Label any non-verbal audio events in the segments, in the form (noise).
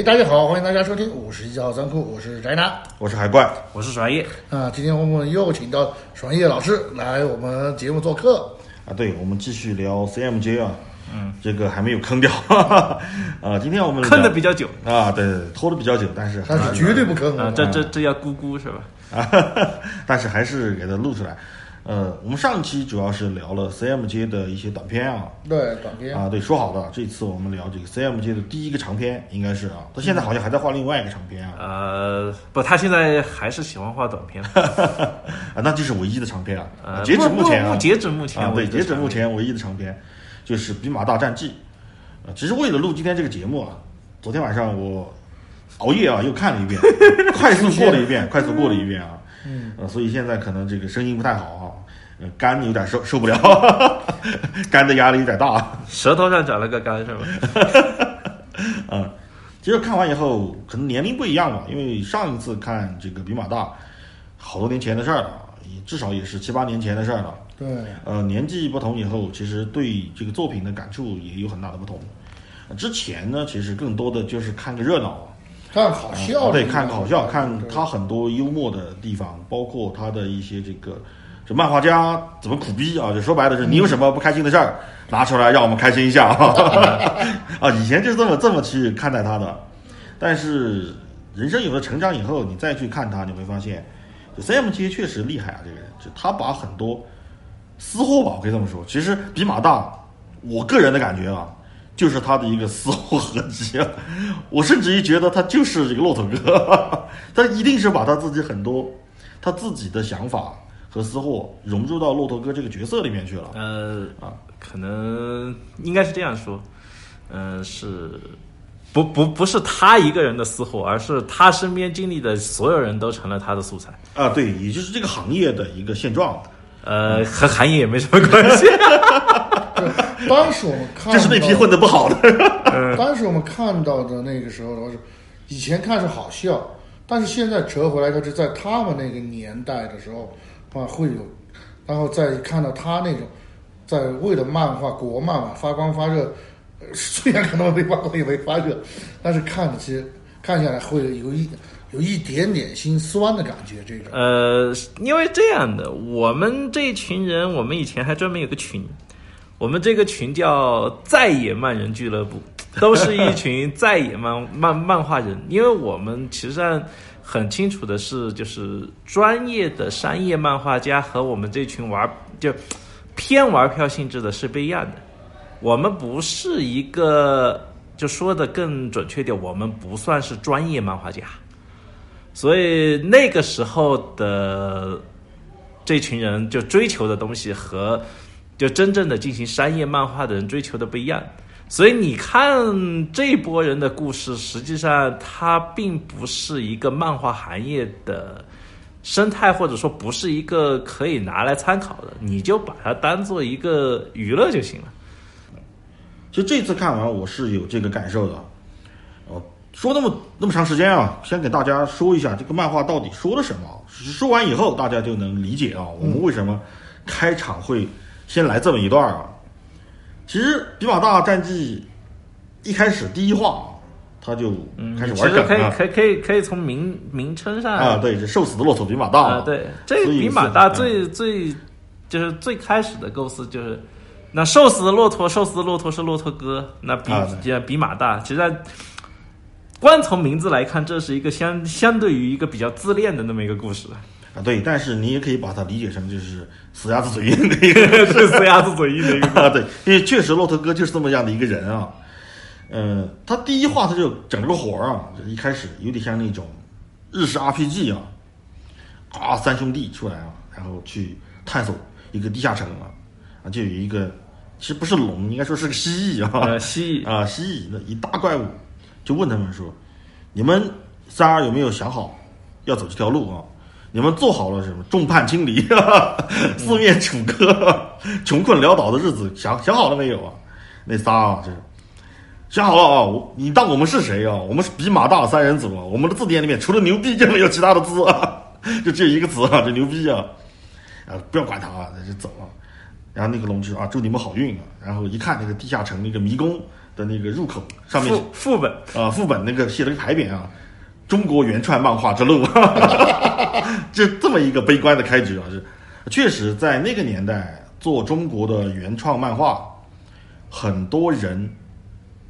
哎，大家好，欢迎大家收听五十一号仓库，我是宅男我是海怪，我是爽叶，啊。今天我们又请到爽叶老师来我们节目做客。啊，对，我们继续聊 CMJ 啊，嗯，这个还没有坑掉，哈 (laughs) 哈啊，今天我们坑的比较久啊，对对对，拖的比较久，但是但是绝对不坑啊，这这这要咕咕是吧？啊，(laughs) 但是还是给它录出来。呃，我们上期主要是聊了 CMJ 的一些短片啊，对短片。啊，对，说好的，这次我们聊这个 CMJ 的第一个长片，应该是啊，他现在好像还在画另外一个长片啊，呃，不，他现在还是喜欢画短片，(laughs) 啊，那就是唯一的长片啊，呃，截止目前啊，截止目前啊，对，截止目前，唯一的长片就是《兵马大战记》啊。其实为了录今天这个节目啊，昨天晚上我熬夜啊又看了一遍，(laughs) 快速过了一遍，快速过了一遍啊。嗯，呃，所以现在可能这个声音不太好啊，呃肝有点受受不了，(laughs) 肝的压力有点大。舌头上长了个肝是吧？嗯，(laughs) 其实看完以后，可能年龄不一样吧，因为上一次看这个《比马大》，好多年前的事儿了，也至少也是七八年前的事儿了。对，呃，年纪不同以后，其实对这个作品的感触也有很大的不同。呃之前呢，其实更多的就是看个热闹啊，看好笑对，看好笑，看他很多幽默的地方，包括他的一些这个这漫画家怎么苦逼啊，就说白了是你有什么不开心的事儿，(laughs) 拿出来让我们开心一下啊！(laughs) 啊，以前就是这么这么去看待他的，但是人生有了成长以后，你再去看他，你会发现，就 CMJ 确实厉害啊，这个人，就他把很多私货吧，我可以这么说，其实比马大，我个人的感觉啊。就是他的一个私货合集啊，(laughs) 我甚至于觉得他就是这个骆驼哥，(laughs) 他一定是把他自己很多他自己的想法和私货融入到骆驼哥这个角色里面去了。呃啊，可能应该是这样说，嗯、是不不不是他一个人的私货，而是他身边经历的所有人都成了他的素材。啊，对，也就是这个行业的一个现状，呃，和行业也没什么关系。当时我们看，这是那批混的不好的。当时我们看到的那个时候的话是，以前看是好笑，但是现在折回来，就是在他们那个年代的时候啊会有，然后再看到他那种在为了漫画国漫嘛发光发热，呃虽然可能没发光也没发热，但是看其实看下来会有一有一点点心酸的感觉，这种。呃，因为这样的，我们这群人，我们以前还专门有个群，我们这个群叫“在野漫人俱乐部”，(laughs) 都是一群在野漫漫漫画人。因为我们其实上很清楚的是，就是专业的商业漫画家和我们这群玩就偏玩票性质的是不一样的。我们不是一个，就说的更准确点，我们不算是专业漫画家。所以那个时候的这群人就追求的东西和就真正的进行商业漫画的人追求的不一样。所以你看这波人的故事，实际上它并不是一个漫画行业的生态，或者说不是一个可以拿来参考的，你就把它当做一个娱乐就行了。其实这次看完，我是有这个感受的。哦，说那么那么长时间啊，先给大家说一下这个漫画到底说了什么。说完以后，大家就能理解啊，我们为什么开场会先来这么一段啊。其实《比马大战记》一开始第一话啊，他就开始其实可以。可以可以可以从名名称上啊，对，这瘦死的骆驼比马大啊，对，这个比马大最最就是最开始的构思就是，那瘦死的骆驼，瘦死的骆驼是骆驼哥，那比啊比比马大，其实光从名字来看，这是一个相相对于一个比较自恋的那么一个故事，啊，对，但是你也可以把它理解成就是死鸭子嘴硬的一个 (laughs) 是死鸭子嘴硬的一个。(laughs) 啊，对，因为确实骆驼哥就是这么样的一个人啊。呃，他第一话他就整了个活儿啊，就一开始有点像那种日式 RPG 啊，啊，三兄弟出来啊，然后去探索一个地下城啊，啊，就有一个其实不是龙，应该说是个蜥蜴啊，呃，蜥蜴，啊，蜥蜴那一大怪物，就问他们说：“你们仨有没有想好要走这条路啊？你们做好了什么众叛亲离、四面楚歌、穷困潦倒的日子想想好了没有啊？”那仨啊，就是想好了啊，你当我们是谁啊？我们是比马大三人组啊，我们的字典里面除了牛逼就没有其他的字啊，(laughs) 就只有一个词啊，这牛逼啊！啊，不要管他啊，那就走了。然后那个龙就说啊，祝你们好运啊。然后一看那个地下城那个迷宫的那个入口上面副副本，啊，副本那个写了个牌匾啊，“中国原创漫画之路”，(laughs) 就这么一个悲观的开局啊，是确实在那个年代做中国的原创漫画，很多人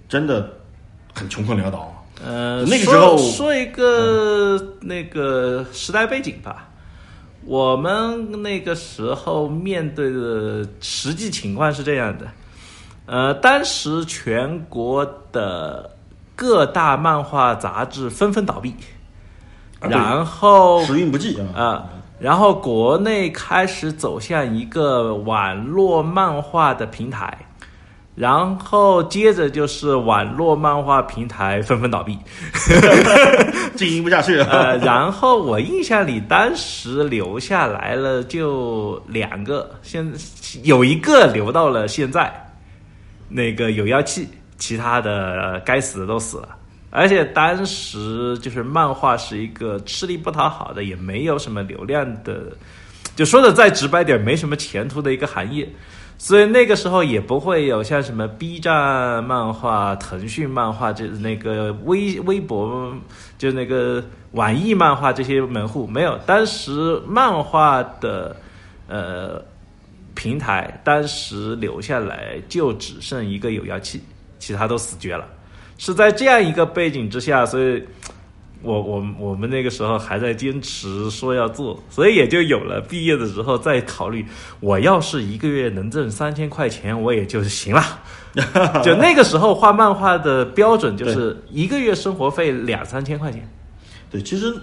真的很穷困潦倒。呃，那个时候说说一个、那个时代背景吧。我们那个时候面对的实际情况是这样的，呃，当时全国的各大漫画杂志纷纷倒闭，啊然后时运不济啊，啊，然后国内开始走向一个网络漫画的平台，然后接着就是网络漫画平台纷纷倒闭。(laughs) 经营不下去了呃，了。然后我印象里当时留下来了就两个，现有一个留到了现在，那个有妖气，其他的该死的都死了。而且当时就是漫画是一个吃力不讨好的，也没有什么流量的，就说的再直白点，没什么前途的一个行业。所以那个时候也不会有像什么 B 站漫画、腾讯漫画这那个微微博，就那个网易漫画这些门户没有。当时漫画的呃平台，当时留下来就只剩一个有妖气，其他都死绝了。是在这样一个背景之下，所以我我我们那个时候还在坚持说要做，所以也就有了毕业的时候再考虑，我要是一个月能挣三千块钱，我也就行了。(laughs) 就那个时候画漫画的标准就是一个月生活费两三千块钱。对，其实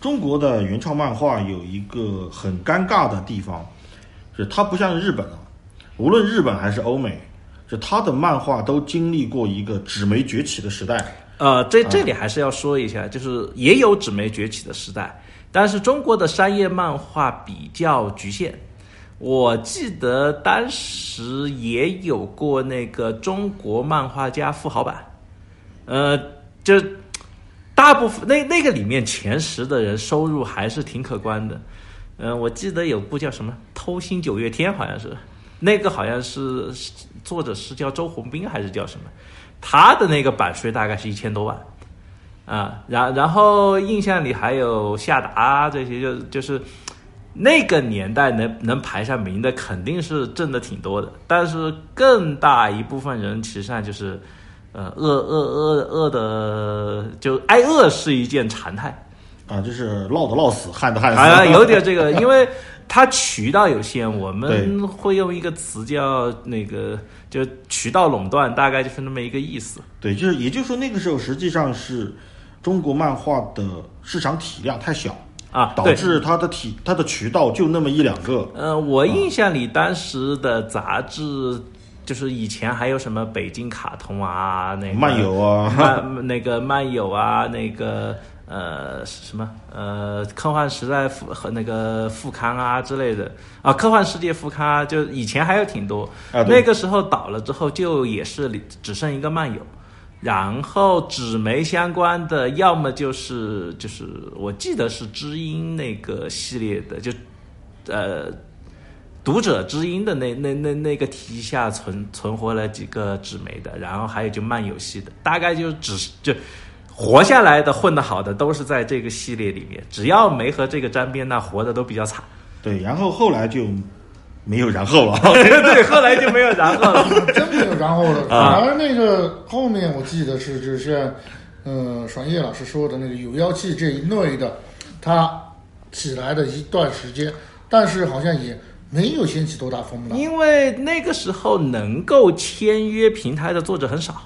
中国的原创漫画有一个很尴尬的地方，是它不像日本啊，无论日本还是欧美，就它的漫画都经历过一个纸媒崛起的时代。呃，这这里还是要说一下，就是也有纸媒崛起的时代，但是中国的商业漫画比较局限。我记得当时也有过那个中国漫画家富豪版，呃，就大部分那那个里面前十的人收入还是挺可观的。嗯、我记得有部叫什么《偷心九月天》，好像是那个好像是作者是叫周鸿斌还是叫什么？他的那个版税大概是一千多万，啊，然然后印象里还有夏达这些，就就是那个年代能能排上名的，肯定是挣的挺多的，但是更大一部分人其实上就是，呃，饿饿饿饿的，就挨饿是一件常态。啊，就是涝的涝死，旱的旱死。啊，有点这个，因为它渠道有限，我们会用一个词叫那个，就渠道垄断，大概就是那么一个意思。对，就是也就是说，那个时候实际上是中国漫画的市场体量太小，啊，导致它的体它的渠道就那么一两个。呃，我印象里当时的杂志，就是以前还有什么北京卡通啊，那个漫游啊，漫那个漫游啊，那个呃什么呃科幻时代副和那个副刊啊之类的啊，科幻世界副刊啊，就以前还有挺多。啊那个时候倒了之后，就也是只剩一个漫游。然后纸媒相关的，要么就是就是我记得是知音那个系列的，就呃读者知音的那那那那个题下存存活了几个纸媒的，然后还有就漫游系的，大概就只是就活下来的混得好的都是在这个系列里面，只要没和这个沾边，那活的都比较惨。对，然后后来就没有然后了。(laughs) 对，后来就没有然后了。(laughs) 真没有然后了。啊反而那个后面我记得是，就是嗯，爽叶老师说的那个有妖气这一类的，它起来的一段时间，但是好像也没有掀起多大风浪。因为那个时候能够签约平台的作者很少。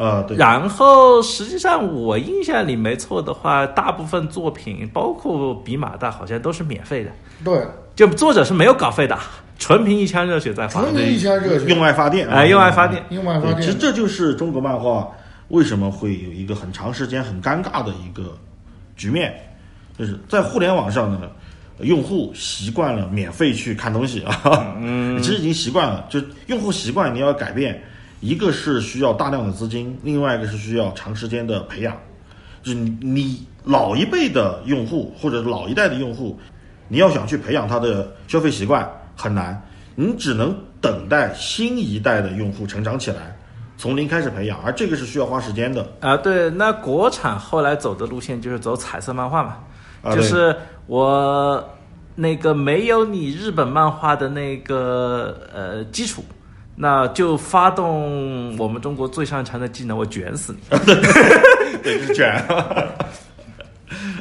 呃，对，然后实际上我印象里没错的话，大部分作品包括比马大好像都是免费的，对，就作者是没有稿费的，纯凭一腔热血在发。纯凭一腔热血，用爱发电哎，用爱发电。用爱发电其实。这就是中国漫画为什么会有一个很长时间很尴尬的一个局面，就是在互联网上呢，用户习惯了免费去看东西啊，嗯，(laughs) 其实已经习惯了，就用户习惯你要改变，一个是需要大量的资金，另外一个是需要长时间的培养，就是你你老一辈的用户或者老一代的用户，你要想去培养他的消费习惯很难，你只能等待新一代的用户成长起来，从零开始培养，而这个是需要花时间的。啊，对，那国产后来走的路线就是走彩色漫画嘛，啊就是我那个没有你日本漫画的那个呃基础，那就发动我们中国最擅长的技能，我卷死你。(laughs) 对，就是卷。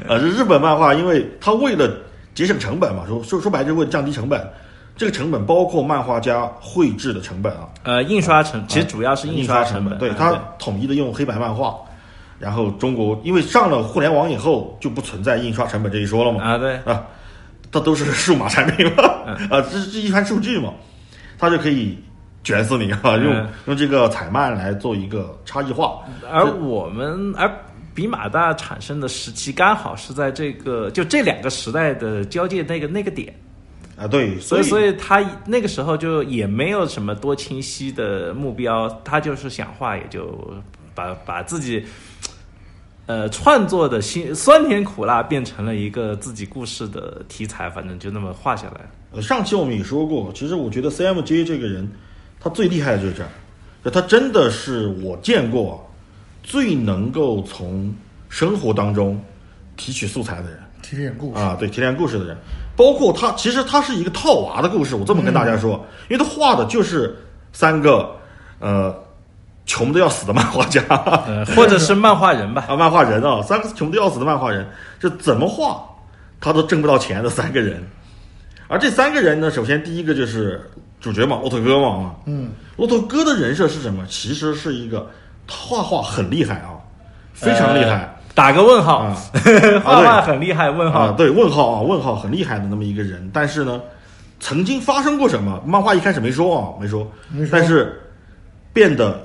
啊，(laughs) 这日本漫画，因为它为了节省成本嘛，说说说白了就是为了降低成本。这个成本包括漫画家绘制的成本啊，呃，印刷成其实主要是印刷成本，啊对它统一的用黑白漫画。然后中国因为上了互联网以后，就不存在印刷成本这一说了嘛。啊，对，啊，它都是数码产品嘛，啊，这这一串数据嘛，它就可以卷死你啊，用、嗯用这个彩漫来做一个差异化。而我们而比马大产生的时期刚好是在这个就这两个时代的交界那个那个点，啊，对，所以所以他那个时候就也没有什么多清晰的目标，他就是想画也就把把自己。呃，创作的辛酸甜苦辣变成了一个自己故事的题材，反正就那么画下来。呃，上期我们也说过，其实我觉得 CMJ 这个人，他最厉害的就是这儿，就他真的是我见过最能够从生活当中提取素材的人。提炼故事，啊，对，提炼故事的人，包括他，其实他是一个套娃的故事，我这么跟大家说，因为他画的就是三个呃穷的要死的漫画家。呃，(laughs) 或者是漫画人吧。啊，漫画人啊，三个穷的要死的漫画人，是怎么画？他都挣不到钱的三个人。而这三个人呢，首先第一个就是主角嘛，骆驼哥嘛啊，嗯，骆驼哥的人设是什么？其实是一个画画很厉害啊，非常厉害呃打个问号，啊 (laughs) 画画很厉害，问号。啊，对，问号啊，问号很厉害的那么一个人。但是呢，曾经发生过什么？漫画一开始没说啊，没说，没说但是变得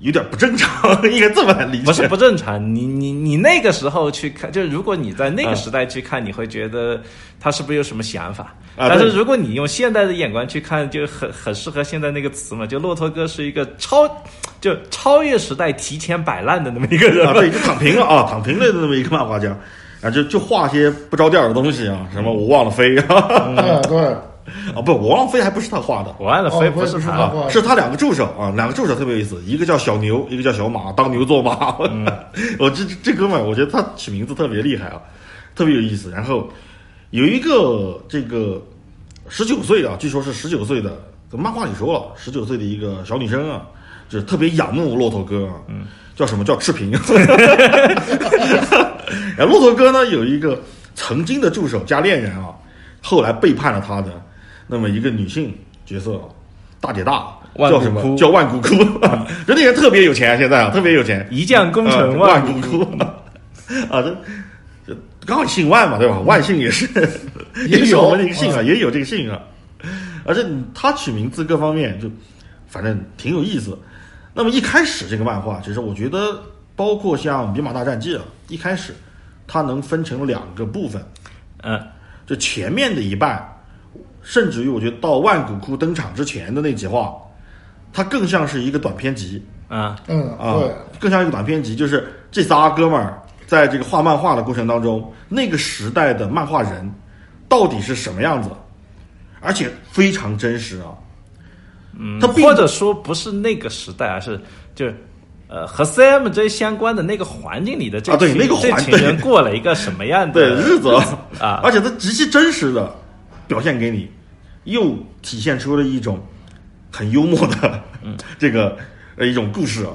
有点不正常，(laughs) 应该这么来理解。不是不正常，你你你那个时候去看，就如果你在那个时代去看，你会觉得他是不是有什么想法？啊但是如果你用现代的眼光去看，就很很适合现在那个词嘛，就骆驼哥是一个超就超越时代、提前摆烂的那么一个人啊，对，就躺平了啊，躺平了的那么一个漫画家，啊，就就画些不着调的东西啊，什么我忘了飞。啊，哎，对，啊不，我忘了飞还不是他画的。我爱的飞哦不是不是他，不啊，是他两个助手啊，两个助手特别有意思，一个叫小牛，一个叫小马，当牛做马。(laughs) 我这这这哥们儿，我觉得他起名字特别厉害啊，特别有意思。然后有一个这个十九岁啊，据说是十九岁的，漫画里说了，十九岁的一个小女生啊，就是特别仰慕骆驼哥啊，嗯，叫什么叫赤贫。(laughs) 然后骆驼哥呢有一个曾经的助手加恋人啊，后来背叛了他的那么一个女性角色，大姐大，叫什么？叫万古窟。(laughs) 人那人特别有钱，现在啊，特别有钱。一将功成啊万万古窟 (laughs) 啊，这这刚好姓万嘛，对吧？万姓也是 (laughs) 也有是我们这个姓啊，也有这个姓啊。而且他取名字各方面就反正挺有意思。那么一开始这个漫画，其实我觉得，包括像《比马大战记》啊，一开始它能分成两个部分，嗯，就前面的一半，甚至于我觉得到万古窟登场之前的那几话，它更像是一个短篇集。啊，嗯，啊对，，更像一个短篇集，就是这仨哥们儿在这个画漫画的过程当中，那个时代的漫画人到底是什么样子，而且非常真实啊。嗯，他或者说不是那个时代，而是就是。呃，和 CMJ 相关的那个环境里的这啊对那个环这群人过了一个什么样的对日子啊？而且他极其真实的表现给你，又体现出了一种很幽默的 (laughs) 这个呃一种故事啊。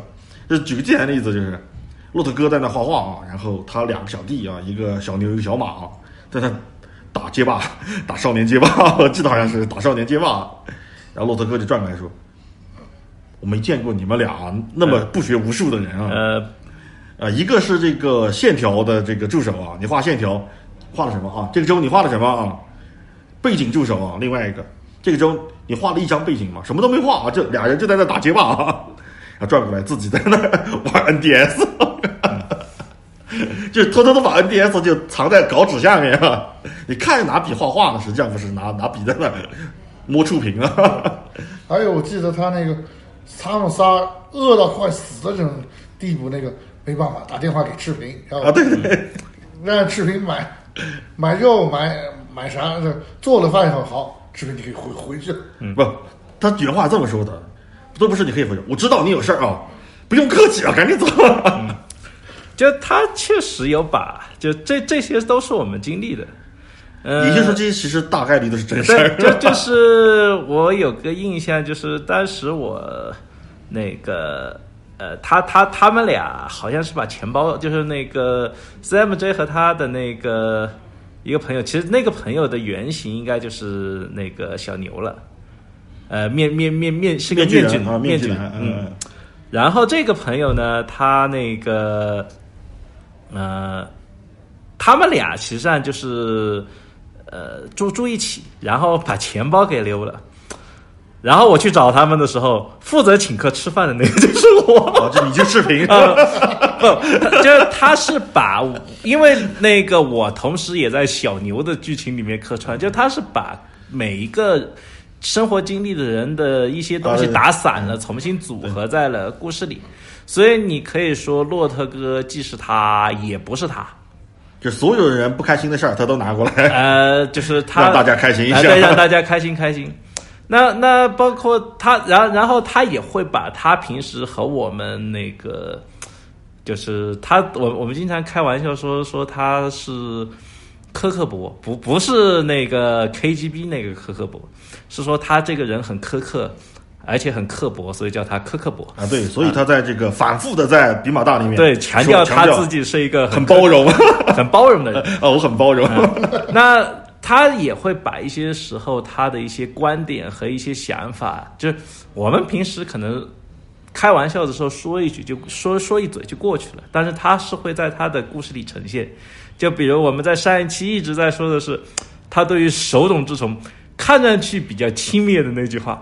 就举个简单的例子，就是骆驼哥在那画画啊，然后他两个小弟啊，一个小牛一个小马啊，在那打街霸，(laughs) 打少年街霸，(laughs) 我记得好像是打少年街霸。然后骆驼哥就转过来说：“我没见过你们俩那么不学无术的人啊。”呃，啊，一个是这个线条的这个助手啊，你画线条画了什么啊？这个周你画了什么啊？背景助手啊，另外一个。这个周你画了一张背景嘛，什么都没画啊，这俩人就在那打街霸啊，(laughs) 然后转过来自己在那玩 NDS，(laughs) 就偷偷的把 NDS 就藏在稿纸下面啊，你看着拿笔画画呢，实际上不是拿拿笔在那摸触屏啊。(laughs) 还有我记得他那个他们仨饿到快死的这种地步，那个没办法打电话给赤平，然后啊，对对。对，让赤平买买肉买买啥，这做了饭以后好，赤贫你可以回回去。嗯不，他原话这么说的，都不是你可以回去。我知道你有事儿啊，不用客气啊，赶紧走。就他确实有把，就这这些都是我们经历的。呃，也就是说，这些其实大概率都是真事对，儿。就就是我有个印象，就是当时我那个呃，他他他们俩好像是把钱包，就是那个 CMJ 和他的那个一个朋友，其实那个朋友的原型应该就是那个小牛了。呃，面面面面是个面具人啊，面具具人，嗯。嗯，然后这个朋友呢，他那个呃，他们俩实际上就是呃住住一起，然后把钱包给溜了。然后我去找他们的时候，负责请客吃饭的那个就是我。你就视频，(laughs) 不，(laughs) 就是他是把，因为那个我同时也在小牛的剧情里面客串，就他是把每一个生活经历的人的一些东西打散了，重新组合在了故事里。所以你可以说，骆驼哥既是他，也不是他。就所有人不开心的事儿，他都拿过来，呃，就是他让大家开心一下。让大家开心开心。那那包括他，然然后他也会把他平时和我们那个，就是他，我我们经常开玩笑说说他是苛刻博，不不是那个 KGB 那个苛刻博，是说他这个人很苛刻，而且很刻薄，所以叫他苛刻博。啊，对，所以他在这个反复的在比马大里面对，强调他自己是一个很包容 (laughs) 很包容的人。啊，(laughs) 我很包容。那他也会把一些时候他的一些观点和一些想法，就是我们平时可能开玩笑的时候说一句就说说一嘴就过去了，但是他是会在他的故事里呈现。就比如我们在上一期一直在说的是，他对于手冢治虫看上去比较轻蔑的那句话，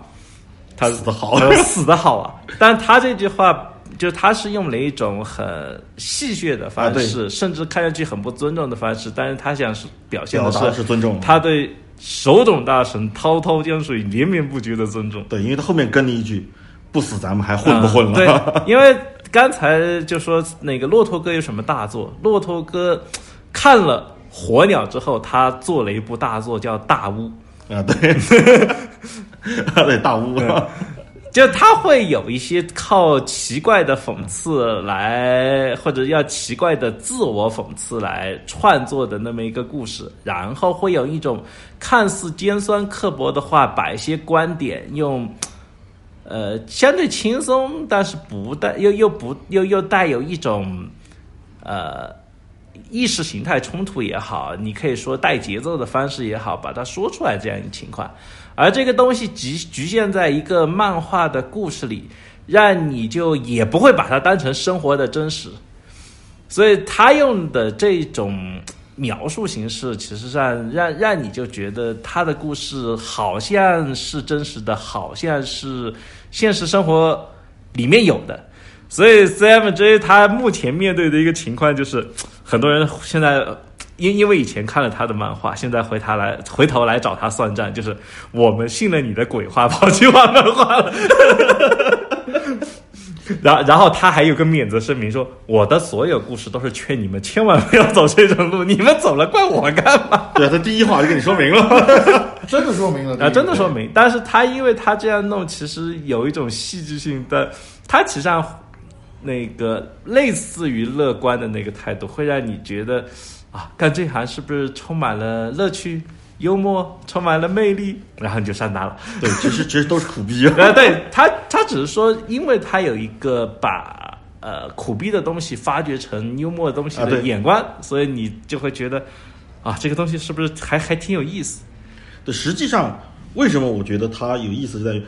他死的好呃死的好啊！但他这句话，就他是用了一种很戏谑的方式，甚至看上去很不尊重的方式，但是他想是表现的是尊重，他对手冢大神滔滔江水连绵不绝的尊重。对，因为他后面跟了一句“不死咱们还混不混了”嗯对，因为刚才就说那个骆驼哥有什么大作，骆驼哥看了《火鸟》之后，他做了一部大作叫《大屋》。啊，对，(laughs) 对大巫，就他会有一些靠奇怪的讽刺来，或者要奇怪的自我讽刺来创作的那么一个故事，然后会有一种看似尖酸刻薄的话，把一些观点用。呃，相对轻松，但是不带又又不又又带有一种呃意识形态冲突也好，你可以说带节奏的方式也好，把它说出来这样一个情况。而这个东西局局限在一个漫画的故事里，让你就也不会把它当成生活的真实。所以他用的这种描述形式，其实上让让你就觉得他的故事好像是真实的，好像是现实生活里面有的。所以 CMJ 他目前面对的一个情况就是，很多人现在因因为以前看了他的漫画，现在回他来回头来找他算账，就是我们信了你的鬼话，跑去画漫画了。(laughs) 然然后他还有个免责声明说，我的所有故事都是劝你们千万不要走这种路，你们走了怪我干嘛？对，他第一话就跟你说明了，(laughs) 真的说明了啊，真的说明。但是他因为他这样弄，其实有一种戏剧性的，他其实上那个类似于乐观的那个态度，会让你觉得啊，干这行是不是充满了乐趣、幽默，充满了魅力，然后你就上当了。对，其实其实都是苦逼，(laughs) 呃，对他，他只是说，因为他有一个把呃苦逼的东西发掘成幽默的东西的眼光，所以你就会觉得啊，这个东西是不是还还挺有意思？对，实际上为什么我觉得他有意思，就在于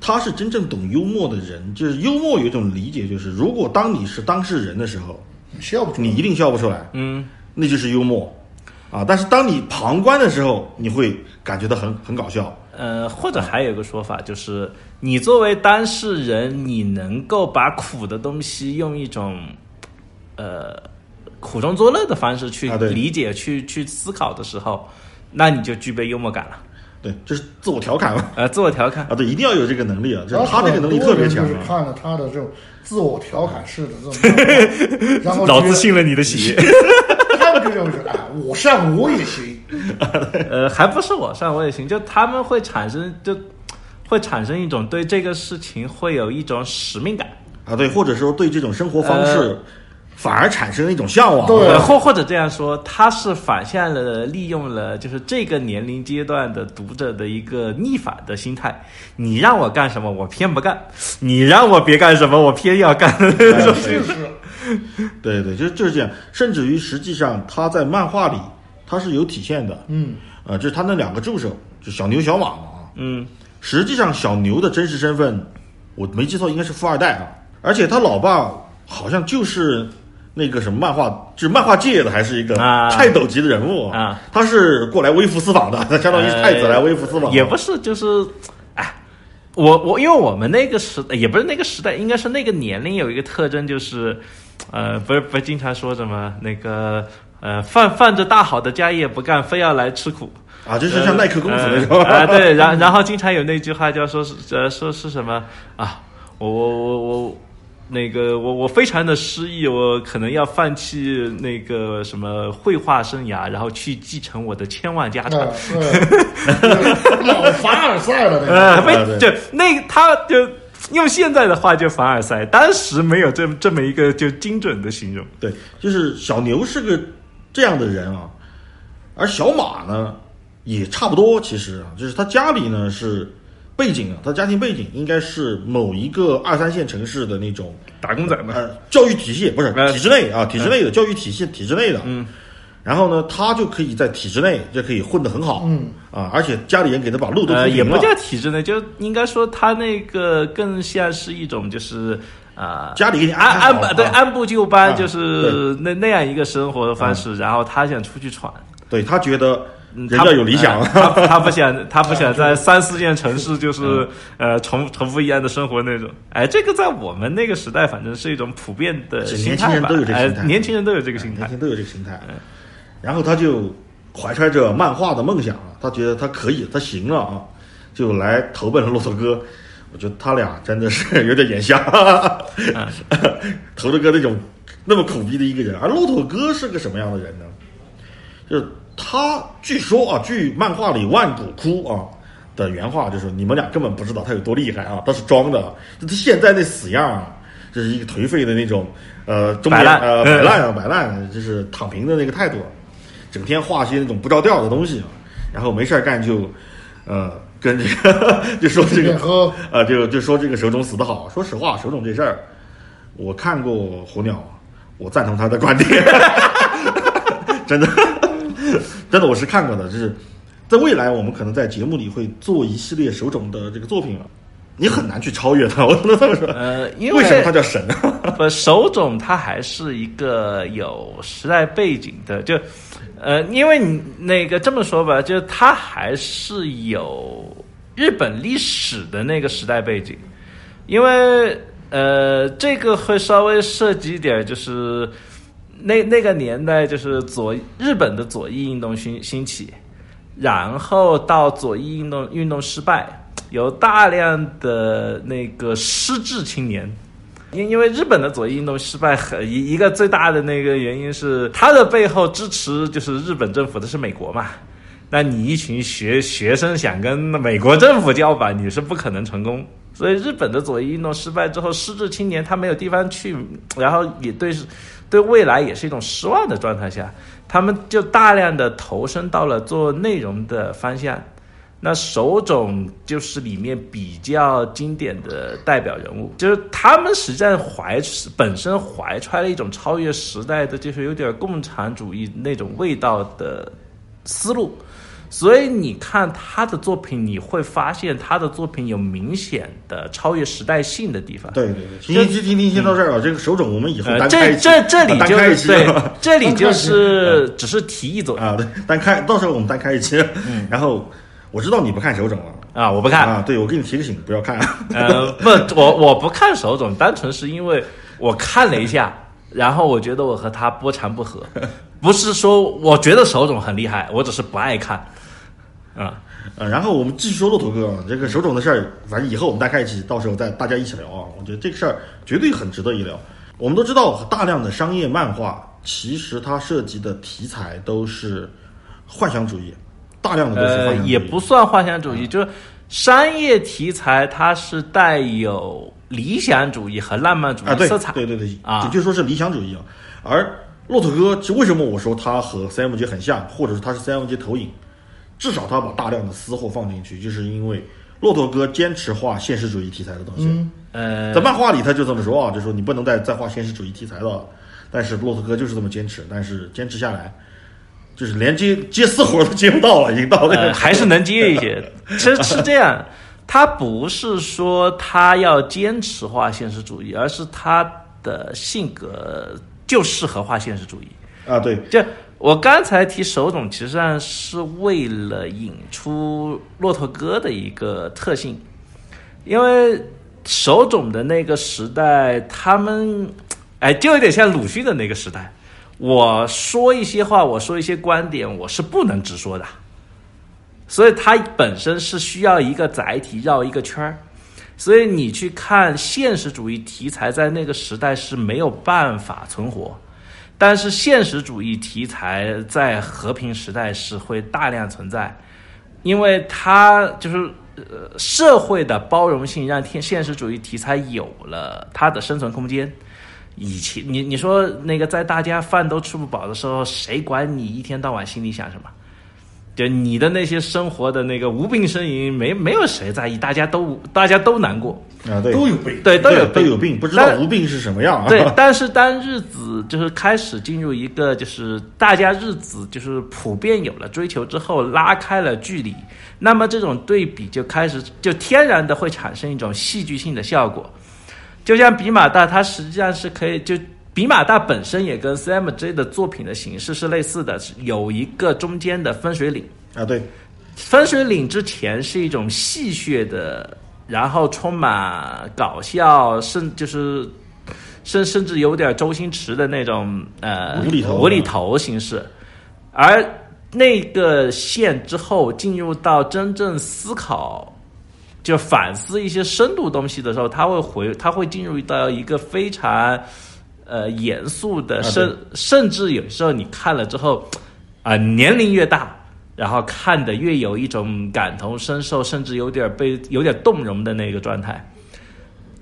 他是真正懂幽默的人。就是幽默有一种理解，就是如果当你是当事人的时候，笑不出来。你一定笑不出来，嗯，那就是幽默啊。但是当你旁观的时候，你会感觉到很很搞笑。呃，或者还有一个说法就是，你作为当事人，你能够把苦的东西用一种呃苦中作乐的方式去理解、去去思考的时候，那你就具备幽默感了。对，就是自我调侃嘛。呃，自我调侃。啊，对，一定要有这个能力啊，就是他这个能力特别强看了他的这种自我调侃式的这种 (laughs) 然后老子信了你的邪，(laughs) 就这样说，哎，我上我也行，(laughs) 呃，还不是我上我也行，就他们会产生就会产生一种对这个事情会有一种使命感，啊，对，或者说对这种生活方式呃反而产生了一种向往。对呃或或者这样说，他是反向了利用了就是这个年龄阶段的读者的一个逆反的心态，你让我干什么，我偏不干；你让我别干什么，我偏要干。哎 (laughs) 是是，(laughs) 对对，就是就是这样。甚至于实际上他在漫画里他是有体现的，嗯，呃，就是他那两个助手，就小牛、小马嘛啊。嗯，实际上小牛的真实身份，我没记错应该是富二代啊，而且他老爸好像就是。那个什么漫画，就是漫画界的，还是一个啊 (laughs) 泰斗级的人物啊！他是过来微服私访的，他相当于是太子来微服私访、也不是，就是，哎，我我因为我们那个时也不是那个时代，应该是那个年龄有一个特征，就是，呃，不是不是经常说什么那个呃放放着大好的家业不干，非要来吃苦。啊，就是像耐克公子那种啊、呃对，(laughs) 然然后经常有那句话叫说是呃说是什么啊，我我我我那个我我非常的失意，我可能要放弃那个什么绘画生涯，然后去继承我的千万家产。啊，对，(laughs) 老凡尔赛了那个，呃，啊非就那他就用现在的话就凡尔赛，当时没有这这么一个就精准的形容。对，就是小牛是个这样的人啊，而小马呢也差不多，其实啊，就是他家里呢是背景啊，他家庭背景应该是某一个二三线城市的那种打工仔嘛，呃教育体系，不是呃体制内啊，体制内的教育体系，体制内的，嗯。然后呢，他就可以在体制内就可以混得很好，嗯。啊，而且家里人给他把路都呃，也不叫体制内，就应该说他那个更像是一种就是啊。家里给你按安排对啊。按部就班，啊就是那那样一个生活的方式，然后他想出去闯，对他觉得人家有理想，呃他 (laughs) 他不想他不想在三四线城市就是呃重重复一样的生活那种。哎，这个在我们那个时代，反正是一种普遍的是心态吧。年轻人都有这个哎心态。年轻人都有这个心态。年轻。都有这个心态。然后他就怀揣着漫画的梦想啊，他觉得他可以，他行了啊，就来投奔了骆驼哥。我觉得他俩真的是有点眼瞎，头头哥那种那么苦逼的一个人，而骆驼哥是个什么样的人呢？就是他据说啊，据漫画里万古枯啊的原话，就是你们俩根本不知道他有多厉害啊，他是装的，就他现在那死样啊，这是一个颓废的那种呃中年呃摆烂啊摆烂，就是躺平的那个态度，整天画些那种不着调的东西啊，然后没事儿干就呃跟这个 (laughs) 就说这个喝啊，就就说这个手冢死得好。说实话，手冢这事儿，我看过《火鸟》，我赞同他的观点，(laughs) 真的，真的我是看过的。就是在未来，我们可能在节目里会做一系列手冢的这个作品啊，你很难去超越他。(laughs) 我只能这么说。呃，因为什么他叫神呢？不，手冢他还是一个有时代背景的，就呃，因为你那个这么说吧，就是他还是有日本历史的那个时代背景，因为呃，这个会稍微涉及一点，就是那那个年代，就是左日本的左翼运动兴兴起，然后到左翼运动运动失败，有大量的那个失智青年。因因为日本的左翼运动失败很一一个最大的那个原因是，它的背后支持就是日本政府的是美国嘛，那你一群学学生想跟美国政府叫板，你是不可能成功。所以日本的左翼运动失败之后，失智青年他没有地方去，然后也对对未来也是一种失望的状态下，他们就大量的投身到了做内容的方向。那手冢就是里面比较经典的代表人物，就是他们实际上怀本身怀揣了一种超越时代的，就是有点共产主义那种味道的思路。所以你看他的作品，你会发现他的作品有明显的超越时代性的地方。对对对，行行行，听听先到这儿啊。这个手冢我们以后呃，这单开一期，这这里就是对啊，这里就是只是提议左右啊，对，单开，到时候我们单开一期。然后我知道你不看手冢了。啊，我不看。啊，对，我给你提个醒，不要看。(laughs) 呃，不，我我不看手冢，单纯是因为我看了一下，(laughs) 然后我觉得我和他波长不合，不是说我觉得手冢很厉害，我只是不爱看。啊，呃，然后我们继续说骆驼哥啊，这个手冢的事儿，反正以后我们单开一起，到时候再大家一起聊啊。我觉得这个事儿绝对很值得一聊。我们都知道，大量的商业漫画其实它涉及的题材都是幻想主义，大量的都是幻呃想，主义。也不算幻想主义，就是商业题材它是带有理想主义和浪漫主啊，对义色彩。对对对，啊就就说是理想主义啊。而骆驼哥，就为什么我说他和 CMJ 很像，或者是他是 CMJ 投影？至少他把大量的私货放进去，就是因为骆驼哥坚持画现实主义题材的东西。嗯，呃在，漫画里他就这么说啊，就说你不能再再画现实主义题材了。但是骆驼哥就是这么坚持，但是坚持下来，就是连接接私活都接不到了，已经到那个、呃，还是能接一些。(laughs) 其实是这样，他不是说他要坚持画现实主义，而是他的性格就适合画现实主义。啊，对，就我刚才提手冢，其实上是为了引出骆驼哥的一个特性，因为手冢的那个时代，他们哎，就有点像鲁迅的那个时代。我说一些话，我说一些观点，我是不能直说的，所以它本身是需要一个载体绕一个圈儿。所以你去看现实主义题材，在那个时代是没有办法存活。但是现实主义题材在和平时代是会大量存在，因为它就是呃社会的包容性让天现实主义题材有了它的生存空间。以前你你说那个在大家饭都吃不饱的时候，谁管你一天到晚心里想什么？就你的那些生活的那个无病呻吟，没没有谁在意，大家都大家都难过。啊，对，都有病。对，都有都有病，不知道无病是什么样啊？对，但是当日子就是开始进入一个就是大家日子就是普遍有了追求之后，拉开了距离，那么这种对比就开始就天然的会产生一种戏剧性的效果。就像比马大，它实际上是可以就。比马大本身也跟 CMJ 的作品的形式是类似的，是有一个中间的分水岭。啊，对，分水岭之前是一种戏谑的，然后充满搞笑，甚就是甚甚至有点周星驰的那种呃无厘头无厘头形式，而那个线之后进入到真正思考。就反思一些深度东西的时候，他会回，他会进入到一个非常呃严肃的，啊甚甚至有时候你看了之后，啊、年龄越大，然后看的越有一种感同身受，甚至有点被有点动容的那个状态。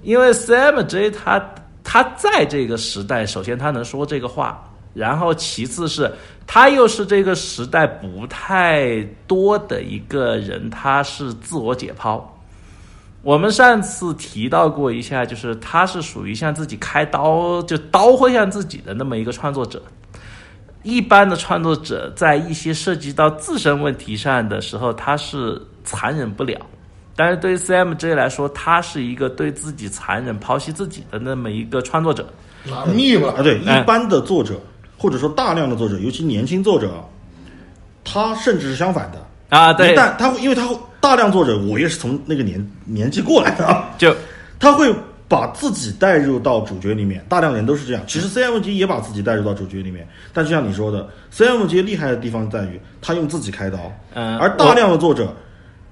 因为 CMJ 他他在这个时代，首先他能说这个话，然后其次是他又是这个时代不太多的一个人，他是自我解剖。我们上次提到过一下，就是他是属于向自己开刀，就刀会向自己的那么一个创作者。一般的创作者在一些涉及到自身问题上的时候，他是残忍不了。但是对于 CMJ 来说，他是一个对自己残忍、剖析自己的那么一个创作者。拉密吧啊，，对，哎一般的作者或者说大量的作者，尤其年轻作者啊，他甚至是相反的。啊，对一，旦他会，因为他会大量作者，我也是从那个年年纪过来的啊，就他会把自己带入到主角里面，大量人都是这样。其实 CMG 也把自己带入到主角里面，但就像你说的，CMG 厉害的地方在于他用自己开刀，嗯而大量的作者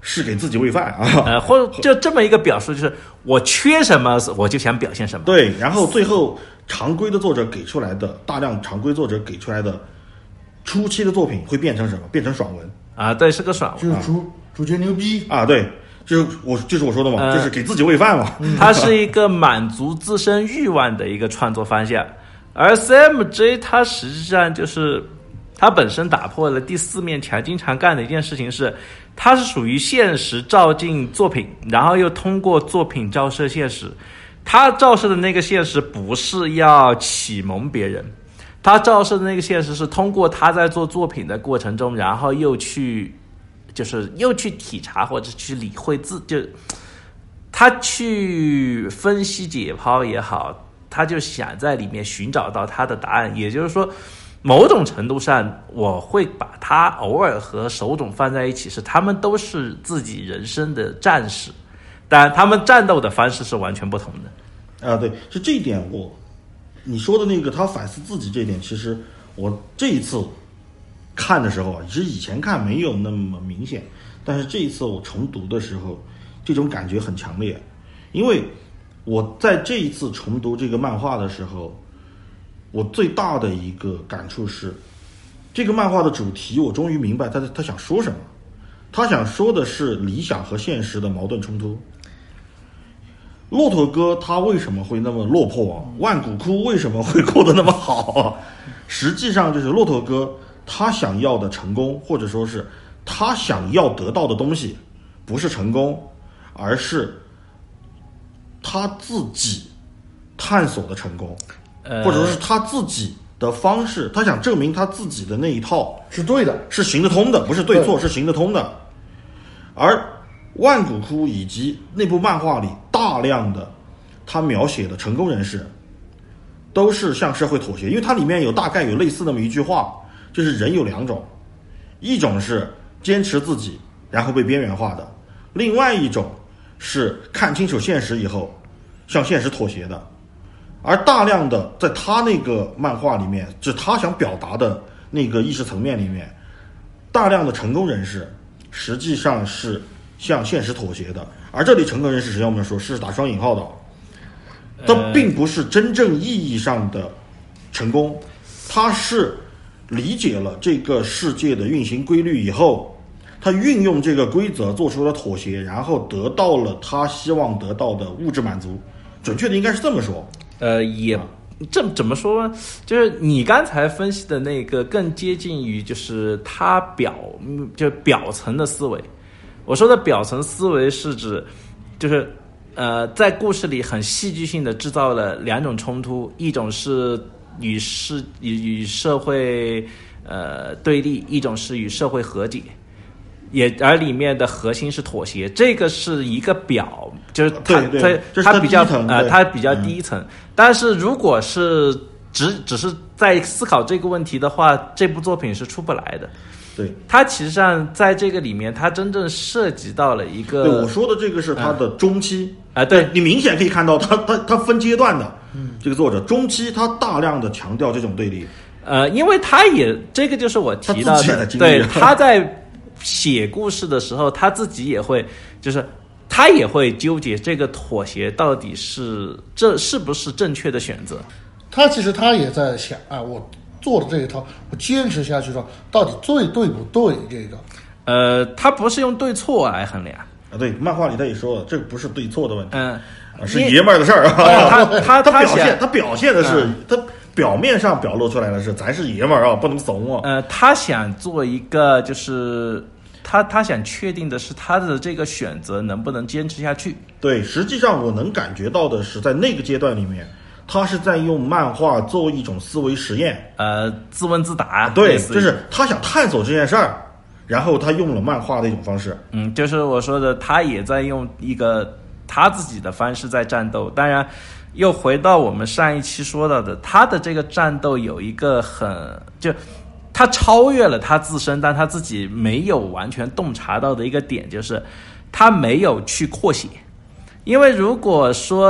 是给自己喂饭啊。呃，或者就这么一个表述，就是我缺什么，我就想表现什么。对，然后最后常规的作者给出来的大量常规作者给出来的初期的作品会变成什么？变成爽文啊，对，是个爽文。就是主主角牛逼，啊！对，就是我就是我说的嘛，呃就是给自己喂饭嘛。它是一个满足自身欲望的一个创作方向，而 CMJ 它实际上就是它本身打破了第四面墙，经常干的一件事情是，它是属于现实照进作品，然后又通过作品照射现实。它照射的那个现实不是要启蒙别人，他照射的那个现实是通过他在做作品的过程中，然后又去，就是又去体察或者去理会自就。他去分析解剖也好，他就想在里面寻找到他的答案。也就是说，某种程度上，我会把他偶尔和手冢放在一起，是他们都是自己人生的战士，但他们战斗的方式是完全不同的。啊，对，是这一点我你说的那个他反思自己这一点，其实我这一次看的时候啊，其实以前看没有那么明显，但是这一次我重读的时候，这种感觉很强烈，因为我在这一次重读这个漫画的时候，我最大的一个感触是，这个漫画的主题我终于明白他他想说什么。他想说的是理想和现实的矛盾冲突。骆驼哥他为什么会那么落魄啊？万古枯为什么会过得那么好？实际上就是骆驼哥他想要的成功，或者说是他想要得到的东西，不是成功，而是他自己探索的成功，呃，或者说是他自己的方式。他想证明他自己的那一套是对的，是行得通的，不是对错，是行得通的。而万古窟以及那部漫画里大量的他描写的成功人士，都是向社会妥协，因为它里面有大概有类似那么一句话，就是人有两种，一种是坚持自己然后被边缘化的，另外一种是看清楚现实以后向现实妥协的。而大量的在他那个漫画里面，就他想表达的那个意识层面里面，大量的成功人士实际上是向现实妥协的。而这里成功人士，实际上我们说是打双引号的，它并不是真正意义上的成功，他是理解了这个世界的运行规律以后，他运用这个规则做出了妥协，然后得到了他希望得到的物质满足。准确的应该是这么说。呃，也这怎么说呢？就是你刚才分析的那个更接近于就是他表嗯就表层的思维。我说的表层思维是指，就是呃，在故事里很戏剧性的制造了两种冲突，一种是与世与与社会呃对立，一种是与社会和解。也而里面的核心是妥协，这个是一个表，就是它它它比较呃第一层对它比较低层。但是如果是只只是在思考这个问题的话，这部作品是出不来的。对，它其实上在这个里面，它真正涉及到了一个对我说的这个是它的中期。啊、对你明显可以看到它它它分阶段的，这个作者中期他大量的强调这种对立，呃，因为他也这个就是我提到的，对，他在写故事的时候，他自己也会，就是他也会纠结这个妥协到底是这是不是正确的选择。他其实他也在想啊，我做的这一套，我坚持下去的话，到底对对不对？这个。呃，他不是用对错来衡量，啊，对，漫画里他也说了，这不是对错的问题，嗯、啊是爷们儿的事儿啊。(laughs) 他他他表现他表现的是嗯他表面上表露出来的是咱是爷们儿啊，不能怂啊。呃，他想做一个就是。他他想确定的是他的这个选择能不能坚持下去。对，实际上我能感觉到的是，在那个阶段里面，他是在用漫画做一种思维实验。呃，自问自答，对，就是他想探索这件事儿，然后他用了漫画的一种方式。嗯，就是我说的，他也在用一个他自己的方式在战斗。当然，又回到我们上一期说到的，他的这个战斗有一个很就。他超越了他自身，但他自己没有完全洞察到的一个点，就是他没有去扩写。因为如果说，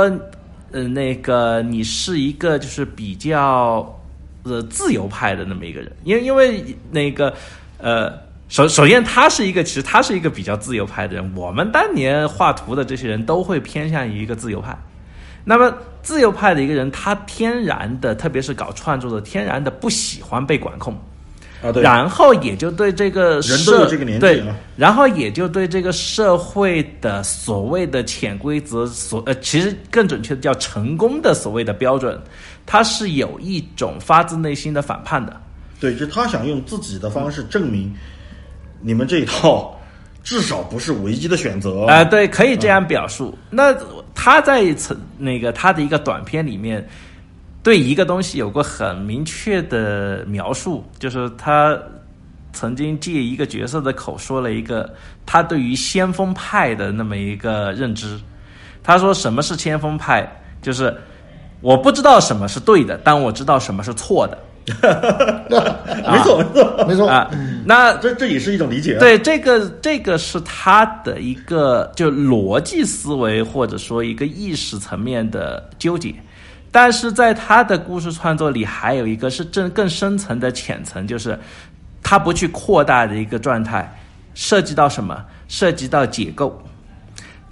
呃，那个你是一个就是比较呃自由派的那么一个人，因为因为那个呃。首首先，他是一个，其实他是一个比较自由派的人。我们当年画图的这些人都会偏向于一个自由派。那么，自由派的一个人，他天然的，特别是搞创作的，天然的不喜欢被管控。啊，对，然后也就对这个社对啊，然后也就对这个社会的所谓的潜规则，所呃，其实更准确的叫成功的所谓的标准，他是有一种发自内心的反叛的。对，就他想用自己的方式证明你们这一套至少不是唯一的选择。啊、(laughs) 对，可以这样表述。那他在曾那个他的一个短片里面，对一个东西有过很明确的描述，就是他曾经借一个角色的口说了一个他对于先锋派的那么一个认知。他说：“什么是先锋派？就是我不知道什么是对的，但我知道什么是错的。(laughs) 没错，没错，没错，啊，那这这也是一种理解啊。对，这个这个是他的一个就逻辑思维或者说一个意识层面的纠结，但是在他的故事创作里，还有一个是更更深层的浅层，就是他不去扩大的一个状态，涉及到什么？涉及到解构。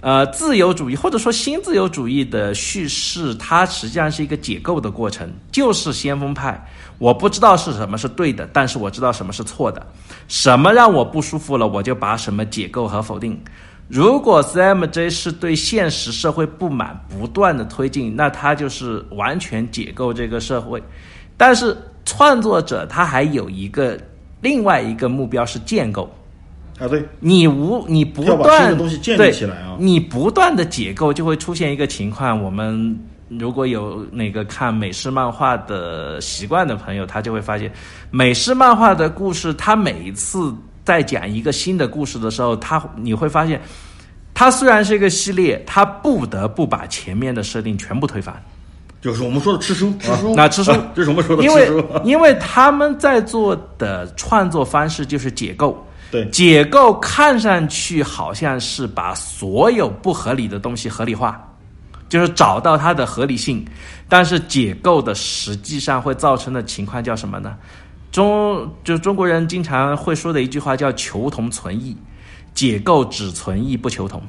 呃，自由主义或者说新自由主义的叙事，它实际上是一个解构的过程，就是先锋派。我不知道是什么是对的，但是我知道什么是错的。什么让我不舒服了，我就把什么解构和否定。如果 CMJ 是对现实社会不满，不断的推进，那他就是完全解构这个社会。但是创作者他还有一个另外一个目标是建构。啊，对，你无你不要把新断的东西建立对起来啊你不断的解构，就会出现一个情况。我们如果有那个看美式漫画的习惯的朋友，他就会发现，美式漫画的故事，他每一次在讲一个新的故事的时候，他你会发现，它虽然是一个系列，它不得不把前面的设定全部推翻。就是我们说的吃书，吃书那吃书啊这是我们说的因为吃书。因为他们在做的创作方式就是解构，对解构看上去好像是把所有不合理的东西合理化，就是找到它的合理性，但是解构的实际上会造成的情况叫什么呢？中就中国人经常会说的一句话叫“求同存异”，解构只存异不求同。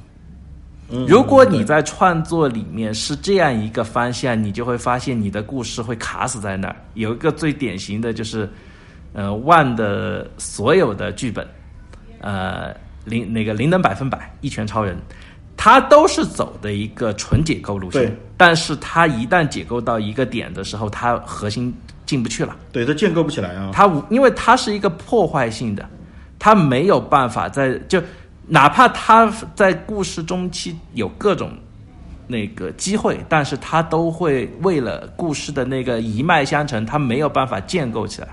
嗯如果你在创作里面是这样一个方向，你就会发现你的故事会卡死在那儿。有一个最典型的就是，呃，万的所有的剧本，呃，灵那个灵能百分百、一拳超人，它都是走的一个纯解构路线对，但是它一旦解构到一个点的时候，它核心进不去了。对，它建构不起来啊。它无因为它是一个破坏性的，它没有办法在就哪怕它在故事中期有各种那个机会，但是它都会为了故事的那个一脉相承，它没有办法建构起来。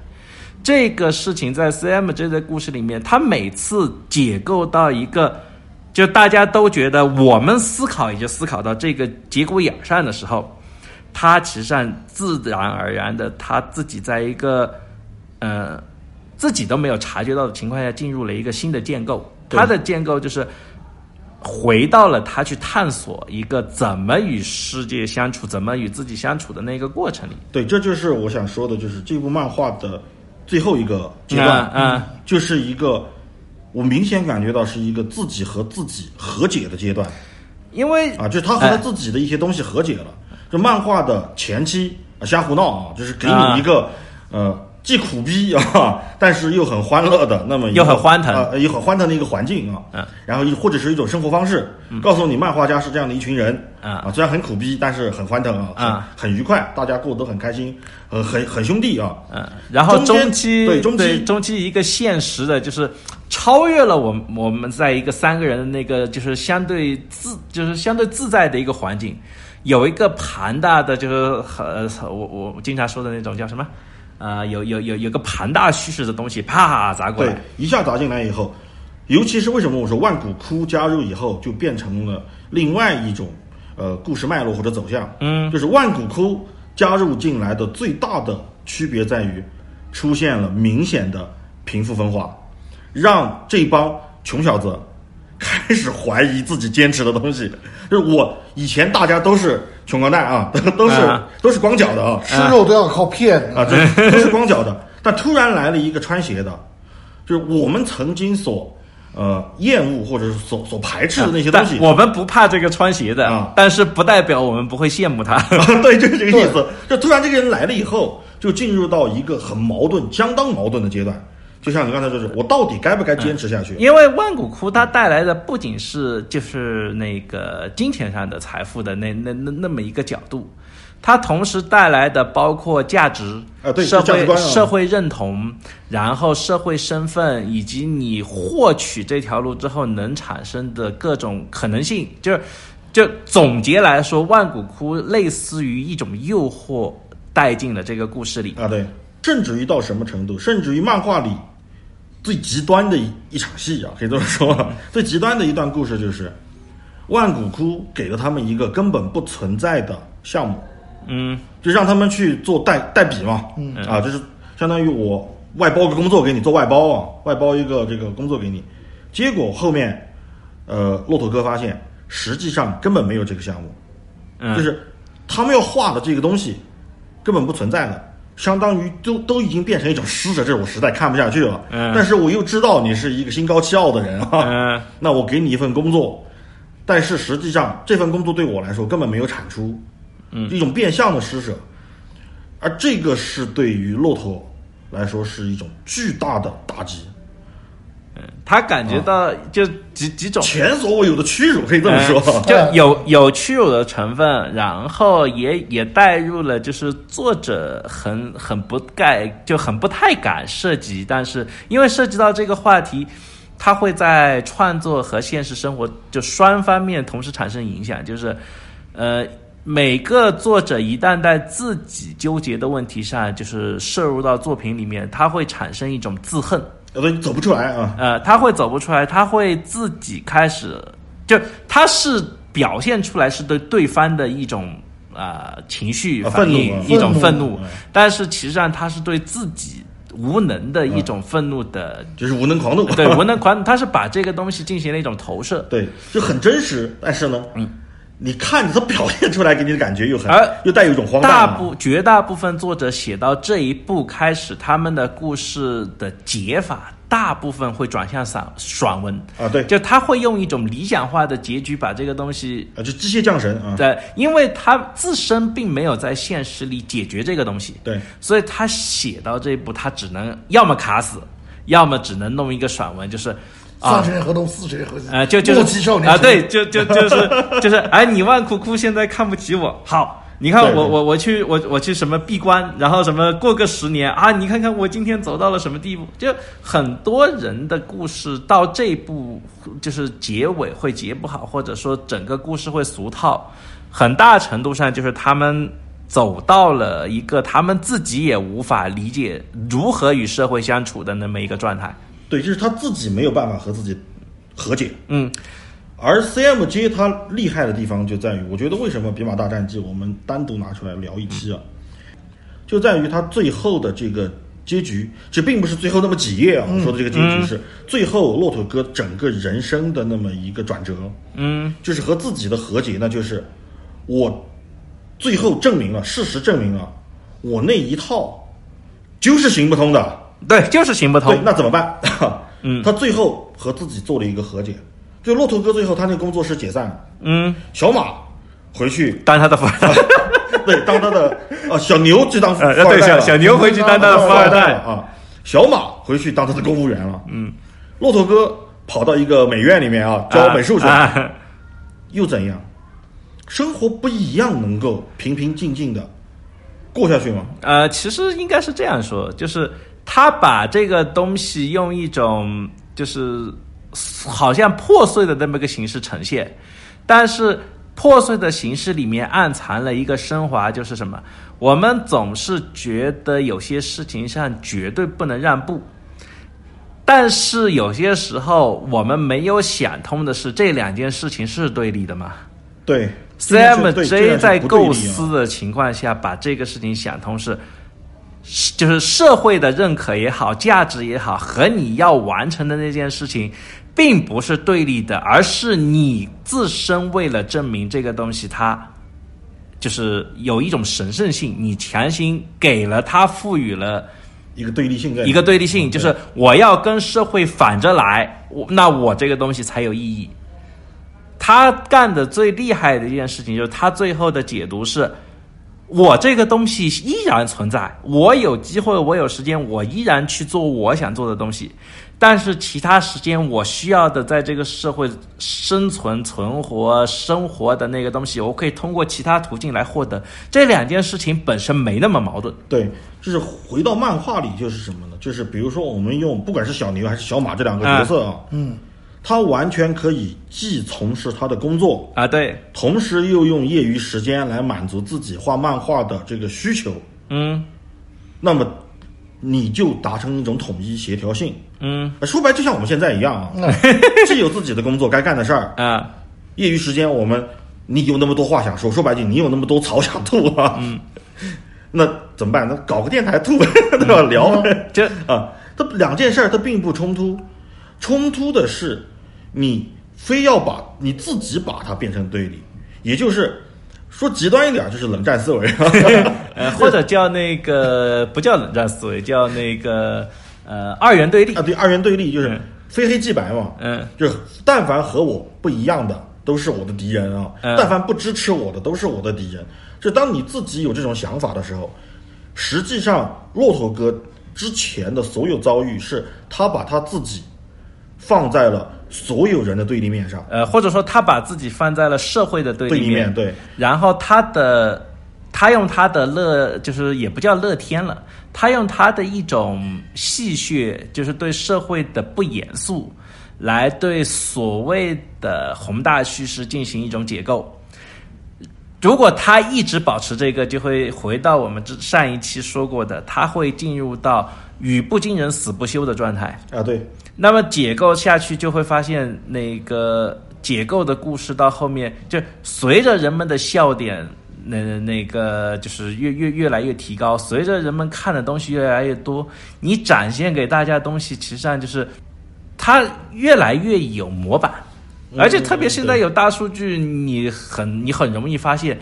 这个事情在 CMJ 的故事里面，它每次解构到一个，就大家都觉得我们思考也就思考到这个节骨眼儿上的时候，他其实上自然而然的，他自己在一个呃自己都没有察觉到的情况下，进入了一个新的建构。对他的建构就是回到了他去探索一个怎么与世界相处、怎么与自己相处的那个过程里。对，这就是我想说的，就是这部漫画的最后一个阶段，嗯嗯就是一个我明显感觉到是一个自己和自己和解的阶段。因为啊，就是他和他自己的一些东西和解了。这漫画的前期啊瞎胡闹啊，就是给你一个、呃既苦逼啊，但是又很欢乐的那么又很欢腾啊，又很欢腾的一个环境啊，嗯。然后一或者是一种生活方式，告诉你漫画家是这样的一群人嗯。啊，虽然很苦逼，但是很欢腾啊，很嗯很愉快，大家过得都很开心，呃，很很兄弟啊，嗯，然后中期对中期中期一个现实的，就是超越了我们我们在一个三个人的那个就是相对自就是相对自在的一个环境，有一个庞大的就是呃我我经常说的那种叫什么？呃，有有有有个庞大叙事的东西啪砸过对来，，一下砸进来以后，尤其是为什么我说万古窟加入以后就变成了另外一种呃故事脉络或者走向，嗯，就是万古窟加入进来的最大的区别在于出现了明显的贫富分化，让这帮穷小子 (laughs) 开始怀疑自己坚持的东西。就是我以前大家都是穷光蛋啊，(laughs) 都都是、啊都是光脚的啊，吃肉都要靠骗。啊，这 (laughs) 都是光脚的。但突然来了一个穿鞋的，就是我们曾经所呃厌恶或者是所所排斥的那些东西但。我们不怕这个穿鞋的，啊但是不代表我们不会羡慕他。对，就是这个意思。就突然这个人来了以后，就进入到一个很矛盾、相当矛盾的阶段。就像你刚才说，是我到底该不该坚持下去？因为万古窟它带来的不仅是就是那个金钱上的财富的那那那那么一个角度，它同时带来的包括价值啊对社会社会认同，然后社会身份，以及你获取这条路之后能产生的各种可能性，就是就总结来说，万古窟类似于一种诱惑带进了这个故事里。啊，对，甚至于到什么程度？甚至于漫画里最极端的一一场戏啊，可以这么说，(laughs) 最极端的一段故事就是万古窟给了他们一个根本不存在的项目。嗯。就让他们去做代代笔嘛，嗯。啊，就是相当于我外包个工作给你做外包啊，外包一个这个工作给你，结果后面，呃，骆驼哥发现实际上根本没有这个项目，嗯，就是他们要画的这个东西根本不存在的，相当于都都已经变成一种施舍，这我实在看不下去了。嗯。但是我又知道你是一个心高气傲的人啊，嗯。(laughs) 那我给你一份工作，但是实际上这份工作对我来说根本没有产出，嗯，一种变相的施舍，而这个是对于骆驼来说是一种巨大的打击，他感觉到就几几种。前所未有的屈辱，可以这么说。呃 (laughs) 就有有屈辱的成分，然后也也带入了，就是作者很很不该就很不太敢涉及，但是因为涉及到这个话题，他会在创作和现实生活就双方面同时产生影响，就是呃。每个作者一旦在自己纠结的问题上，就是摄入到作品里面，他会产生一种自恨，有的走不出来啊，呃，他会走不出来，他会自己开始，就他是表现出来是对对方的一种呃情绪啊反应，愤怒啊一种愤愤怒，但是其实上他是对自己无能的一种愤怒的，就是无能狂怒。对无能狂，他是把这个东西进行了一种投射，对，就很真实，但是呢，嗯，你看着他表现出来给你的感觉又很，而又带有一种荒诞大部绝大部分作者写到这一步开始，他们的故事的解法大部分会转向散爽文。啊，对，就他会用一种理想化的结局把这个东西，啊，就机械降神啊，对，因为他自身并没有在现实里解决这个东西，对，所以他写到这一步，他只能要么卡死，要么只能弄一个爽文，就是啊三十年河东，四十年河西，呃，就就莫欺少年啊，时对，就就就是就是，哎，你万苦苦现在看不起我，(laughs) 好。你看我我我去我我去什么闭关，然后什么过个十年啊，你看看我今天走到了什么地步？就很多人的故事到这一步，就是结尾会结不好，或者说整个故事会俗套，很大程度上就是他们走到了一个他们自己也无法理解如何与社会相处的那么一个状态。对，就是他自己没有办法和自己和解。嗯而 CMJ 它厉害的地方就在于，我觉得为什么《比马大战记》我们单独拿出来聊一期啊，就在于它最后的这个结局，这并不是最后那么几页啊，我说的这个结局是最后骆驼哥整个人生的那么一个转折，嗯就是和自己的和解，那就是我最后证明了，事实证明了我那一套就是行不通的。对，就是行不通对通，。那怎么办？(laughs) 嗯他最后和自己做了一个和解，就骆驼哥最后他那个工作室解散了，嗯，小马回去当他的富二代。(laughs) 对当他的啊小牛去当富二代了，小小牛回去当他的富二代。啊，小马回去当他的公务员了，嗯，骆驼哥跑到一个美院里面啊教美术去了，啊又怎样？生活不一样能够平平静静的过下去吗？呃，其实应该是这样说，就是他把这个东西用一种就是好像破碎的那么个形式呈现，但是破碎的形式里面暗藏了一个升华，就是什么？我们总是觉得有些事情上绝对不能让步。但是有些时候，我们没有想通的是，这两件事情是对立的吗？对 CMJ 在构思的情况下，把这个事情想通是，是就是社会的认可也好，价值也好，和你要完成的那件事情，并不是对立的，而是你自身为了证明这个东西它。就是有一种神圣性，你强行给了它赋予了一个对立性一个对立性，就是我要跟社会反着来，我那我这个东西才有意义。他干的最厉害的一件事情，就是他最后的解读是：我这个东西依然存在，我有机会，我有时间，我依然去做我想做的东西。但是其他时间我需要的，在这个社会生存、存活、生活的那个东西，我可以通过其他途径来获得。这两件事情本身没那么矛盾。对，就是回到漫画里，就是什么呢？就是比如说，我们用不管是小牛还是小马这两个角色啊，嗯，他完全可以既从事他的工作，啊，对，同时又用业余时间来满足自己画漫画的这个需求，嗯。那么你就达成一种统一协调性。嗯。呃说白，就像我们现在一样啊，(laughs) 既有自己的工作该干的事儿，啊，业余时间我们你有那么多话想说，说白就，你有那么多槽想吐啊，嗯，那怎么办？那搞个电台吐，(laughs) 对吧？聊就啊，它两件事儿它并不冲突，冲突的是你非要把你自己把它变成对立，也就是说极端一点，就是冷战思维。(laughs) 呃，或者叫那个不叫冷战思维，叫那个呃二元对立啊，。对，二元对立就是嗯非黑即白嘛，嗯就是但凡和我不一样的，都是我的敌人啊，嗯但凡不支持我的都是我的敌人。就当你自己有这种想法的时候，实际上骆驼哥之前的所有遭遇是他把他自己放在了所有人的对立面上，呃，或者说他把自己放在了社会的对立面对。然后他的他用他的乐，就是也不叫乐天了，他用他的一种戏谑，就是对社会的不严肃，来对所谓的宏大叙事进行一种解构。如果他一直保持这个，就会回到我们之上一期说过的，他会进入到语不惊人死不休的状态。啊，对，那么解构下去，就会发现那个解构的故事到后面，就随着人们的笑点，那那个就是越越越来越提高，随着人们看的东西越来越多，你展现给大家的东西，其实上就是它越来越有模板，而且特别现在有大数据，你很你很容易发现。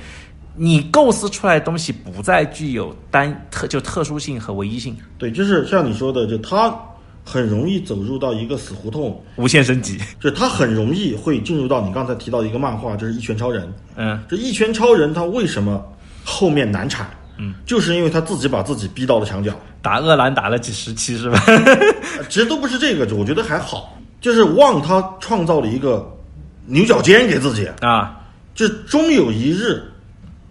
你构思出来的东西不再具有单特就特殊性和唯一性，对，就是像你说的，就他很容易走入到一个死胡同，无限升级。就他很容易会进入到你刚才提到的一个漫画，就是《一拳超人》。嗯，这一拳超人他为什么后面难产？嗯，就是因为他自己把自己逼到了墙角。打恶兰打了几十期是吧？呃 (laughs) 其实都不是这个，我觉得还好，就是旺他创造了一个牛角尖给自己，啊，就终有一日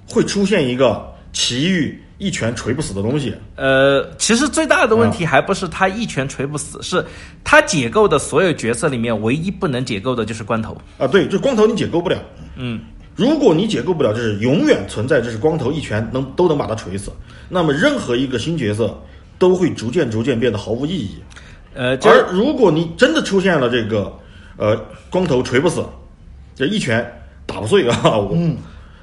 会出现一个奇遇一拳锤不死的东西。呃，其实最大的问题还不是他一拳锤不死，是他解构的所有角色里面唯一不能解构的就是光头。啊，对，就光头你解构不了。嗯，如果你解构不了，就是永远存在，就是光头一拳能都能把他锤死。那么任何一个新角色都会逐渐逐渐变得毫无意义。呃，就而如果你真的出现了这个，呃，光头锤不死，这一拳打不碎啊，我，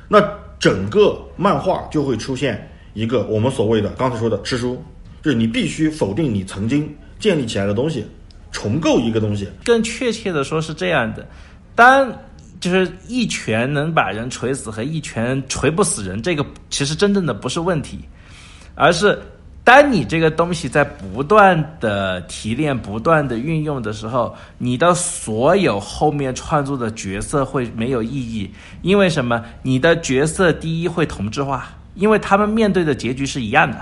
那整个漫画就会出现一个我们所谓的刚才说的吃书，就是你必须否定你曾经建立起来的东西，重构一个东西。更确切的说是这样的，当就是一拳能把人锤死和一拳锤不死人，这个其实真正的不是问题，而是当你这个东西在不断的提炼、不断的运用的时候，你的所有后面创作的角色会没有意义，因为什么？你的角色第一会同质化，因为他们面对的结局是一样的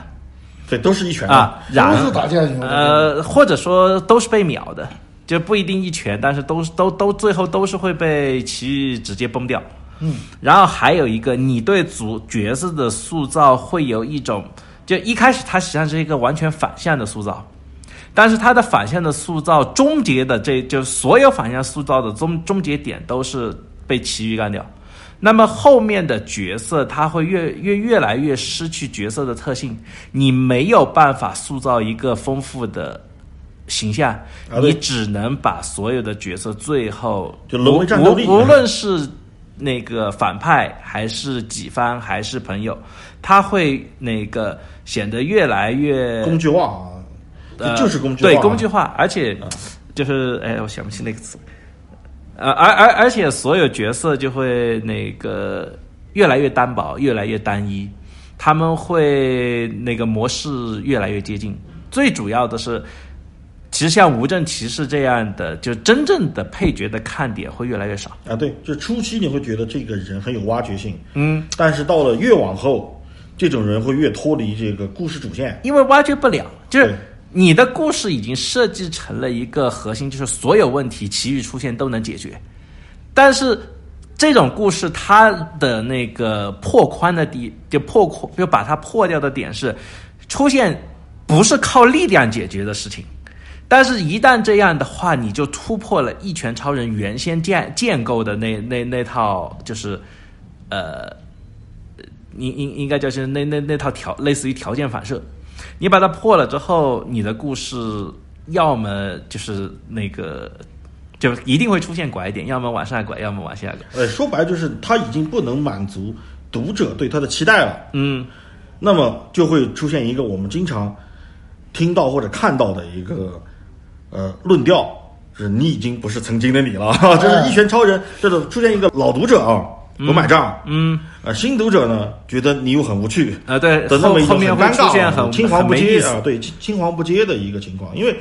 对，都是一拳啊，然都是打架。呃，或者说都是被秒的，就不一定一拳，但是都是都都最后都是会被奇遇直接崩掉。嗯，然后还有一个，你对主角色的塑造会有一种，就一开始它实际上是一个完全反向的塑造，但是它的反向的塑造终结的这就所有反向塑造的终终结点都是被奇遇干掉。那么后面的角色他会越越越来越失去角色的特性，你没有办法塑造一个丰富的形象，啊你只能把所有的角色最后就沦为战斗力。无无论是那个反派还是己方还是朋友，他会那个显得越来越工具化就就是工具对工具化，而且就是哎，我想不起那个词。呃，而而而且所有角色就会那个越来越单薄，越来越单一，他们会那个模式越来越接近。最主要的是，其实像无证骑士这样的，就真正的配角的看点会越来越少。啊，对，就初期你会觉得这个人很有挖掘性，嗯，但是到了越往后，这种人会越脱离这个故事主线。因为挖掘不了，就是对你的故事已经设计成了一个核心，就是所有问题奇遇出现都能解决。但是这种故事它的那个破宽的地，就破宽，就把它破掉的点是出现不是靠力量解决的事情。但是，一旦这样的话，你就突破了一拳超人原先建建构的那那那套，就是，呃，应应应该叫是那那那套条类似于条件反射，你把它破了之后，你的故事要么就是那个，就一定会出现拐点，要么往上拐，要么往下拐。呃，说白了就是他已经不能满足读者对他的期待了，嗯，那么就会出现一个我们经常听到或者看到的一个呃论调，是你已经不是曾经的你了，(laughs) 这是一拳超人，这种出现一个老读者啊不买账，嗯，呃新读者呢觉得你又很无趣，啊，对，的那么一种后后面会很尴尬啊、出现很青黄不接啊，对，青青黄不接的一个情况。因为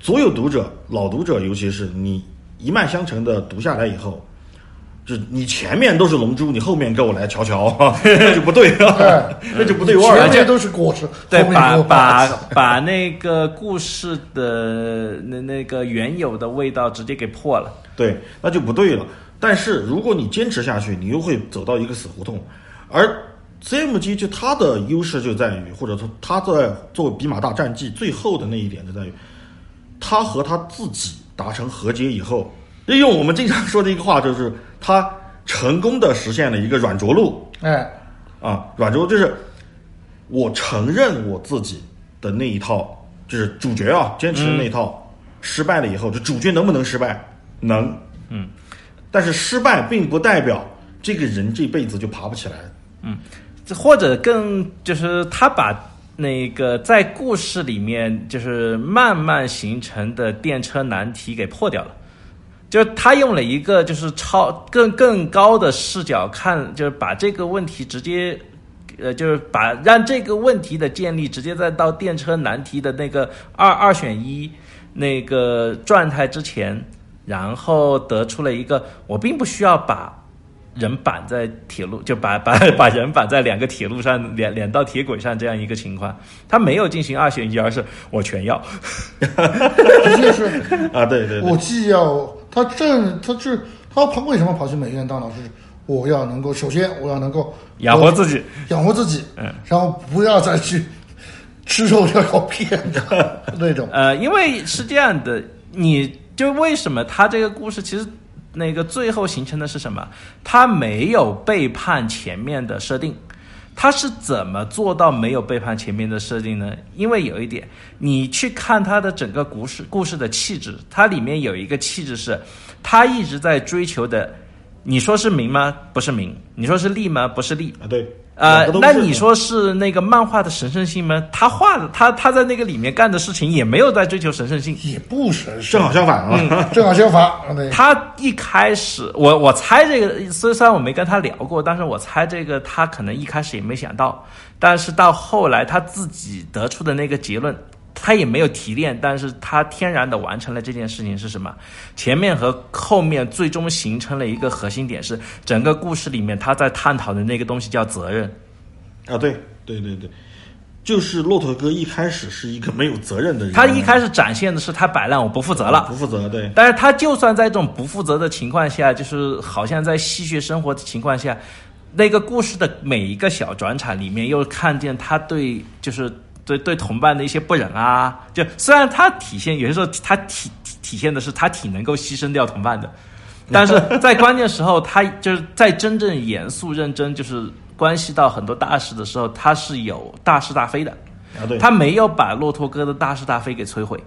所有读者，老读者，尤其是你一脉相承的读下来以后，就你前面都是龙珠，你后面给我来瞧瞧，(laughs) 那就不对了，那就不对味儿了。前面都是果实，(laughs) 对，把把把那个故事的那那个原有的味道直接给破了。对，那就不对了。但是如果你坚持下去，你又会走到一个死胡同。而 CMG 就它的优势就在于，或者说它在作为比马大战记最后的那一点就在于，他和他自己达成和解以后，利用我们经常说的一个话，就是他成功的实现了一个软着陆。哎，啊，软着陆就是我承认我自己的那一套，就是主角啊坚持的那一套、失败了以后，就主角能不能失败？能，嗯，但是失败并不代表这个人这辈子就爬不起来。这或者更就是他把那个在故事里面就是慢慢形成的电车难题给破掉了。就是他用了一个就是超更更高的视角看，就是把这个问题直接，呃，就是把让这个问题的建立直接在到电车难题的那个二二选一那个状态之前，然后得出了一个我并不需要把人绑在铁路，就把 (laughs) 把把人绑在两个铁路上，两两道铁轨上这样一个情况，他没有进行二选一，而是我全要。(laughs) 直接是啊，对对对我，既要他正他是他跑为什么跑去美院当老师？我要能够首先我要能够养活自己，养活自己，嗯，然后不要再去吃肉要靠骗的那种。呃，因为是这样的，你就为什么他这个故事其实那个最后形成的是什么？他没有背叛前面的设定，他是怎么做到没有背叛前面的设定呢？因为有一点，你去看他的整个故事故事的气质，它里面有一个气质是，他一直在追求的。你说是名吗？不是名。你说是利吗？不是利。啊对，呃那你说是那个漫画的神圣性吗？他画的，他他在那个里面干的事情也没有在追求神圣性。也不神圣正，好相反啊，(laughs) 正好相反。他一开始，我我猜这个，虽虽然我没跟他聊过，但是我猜这个他可能一开始也没想到，但是到后来他自己得出的那个结论，他也没有提炼，但是他天然的完成了这件事情是什么？前面和后面最终形成了一个核心点是，整个故事里面他在探讨的那个东西叫责任。啊对对对对，就是骆驼哥一开始是一个没有责任的人，他一开始展现的是他摆烂，我不负责了不。负责，对但是他就算在这种不负责的情况下，就是好像在戏谑生活的情况下，那个故事的每一个小转场里面，又看见他对就是对对同伴的一些不忍啊。就虽然他体现有些时候他体体现的是他挺能够牺牲掉同伴的，(laughs) 但是在关键时候，他就是在真正严肃认真，就是关系到很多大事的时候，他是有大是大非的。啊对，他没有把骆驼哥的大是大非给摧毁。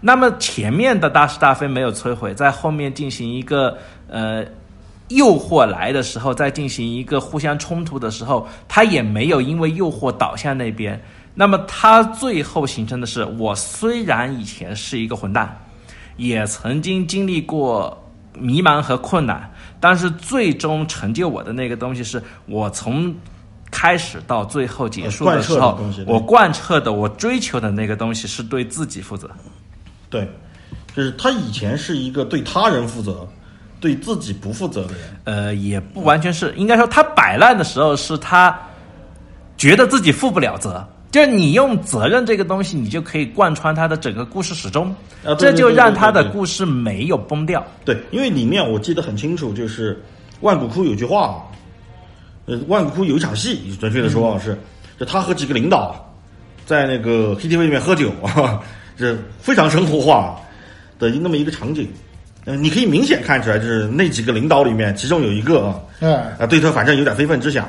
那么前面的大是大非没有摧毁，在后面进行一个呃诱惑来的时候，再进行一个互相冲突的时候，他也没有因为诱惑倒向那边。那么他最后形成的是，我虽然以前是一个混蛋，也曾经经历过迷茫和困难，但是最终成就我的那个东西是我从开始到最后结束的时候我贯彻的、我追求的那个东西是对自己负责。对，就是他以前是一个对他人负责、对自己不负责的人。呃，也不完全是，应该说他摆烂的时候是他觉得自己负不了责。就是你用责任这个东西，你就可以贯穿他的整个故事始终，啊这就让他的故事没有崩掉。对，因为里面我记得很清楚，就是万古窟有句话，呃，万古窟有一场戏，准确的说啊是，就他和几个领导在那个 KTV 里面喝酒啊，这非常生活化的那么一个场景。呃，你可以明显看出来，就是那几个领导里面，其中有一个啊，哎，啊，对他反正有点非分之想，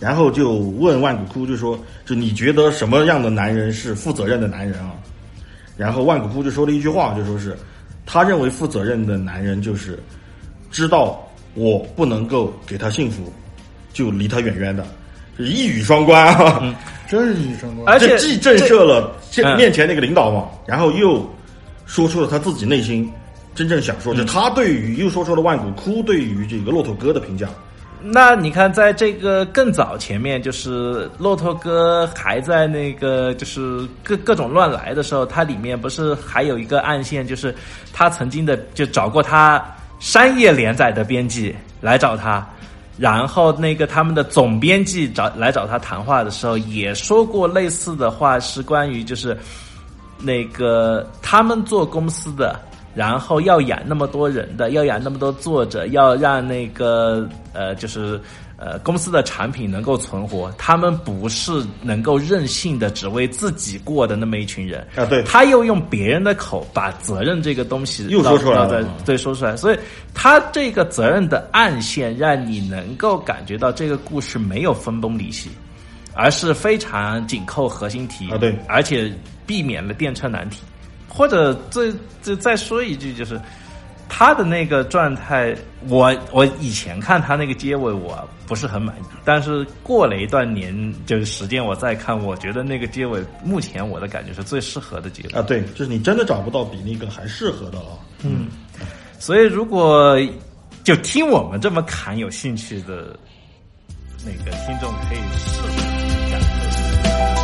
然后就问万古枯，就说，就你觉得什么样的男人是负责任的男人啊？然后万古枯就说了一句话，就说是，他认为负责任的男人就是知道我不能够给他幸福，就离他远远的，就是一语双关啊。真是一语双关而且既震慑了这嗯面前那个领导嘛，然后又说出了他自己内心真正想说，就他对于又说出了万古枯对于这个骆驼哥的评价。那你看，在这个更早前面，就是骆驼哥还在那个就是各各种乱来的时候，它里面不是还有一个暗线，就是他曾经的就找过他商业连载的编辑来找他，然后那个他们的总编辑找来找他谈话的时候，也说过类似的话，是关于就是那个他们做公司的，然后要养那么多人的，要养那么多作者，要让那个呃就是。呃，公司的产品能够存活，他们不是能够任性的只为自己过的那么一群人啊。对，他又用别人的口把责任这个东西又说出来了，对，说出来。所以他这个责任的暗线，让你能够感觉到这个故事没有分崩离析，而是非常紧扣核心题啊。对，而且避免了电车难题。或者这这再说一句就是。他的那个状态，我我以前看他那个结尾，我不是很满意。但是过了一段年，就是时间，我再看，我觉得那个结尾，目前我的感觉是最适合的结尾啊。对，就是你真的找不到比那个还适合的了。嗯，所以如果就听我们这么侃有兴趣的那个听众，可以试着感受。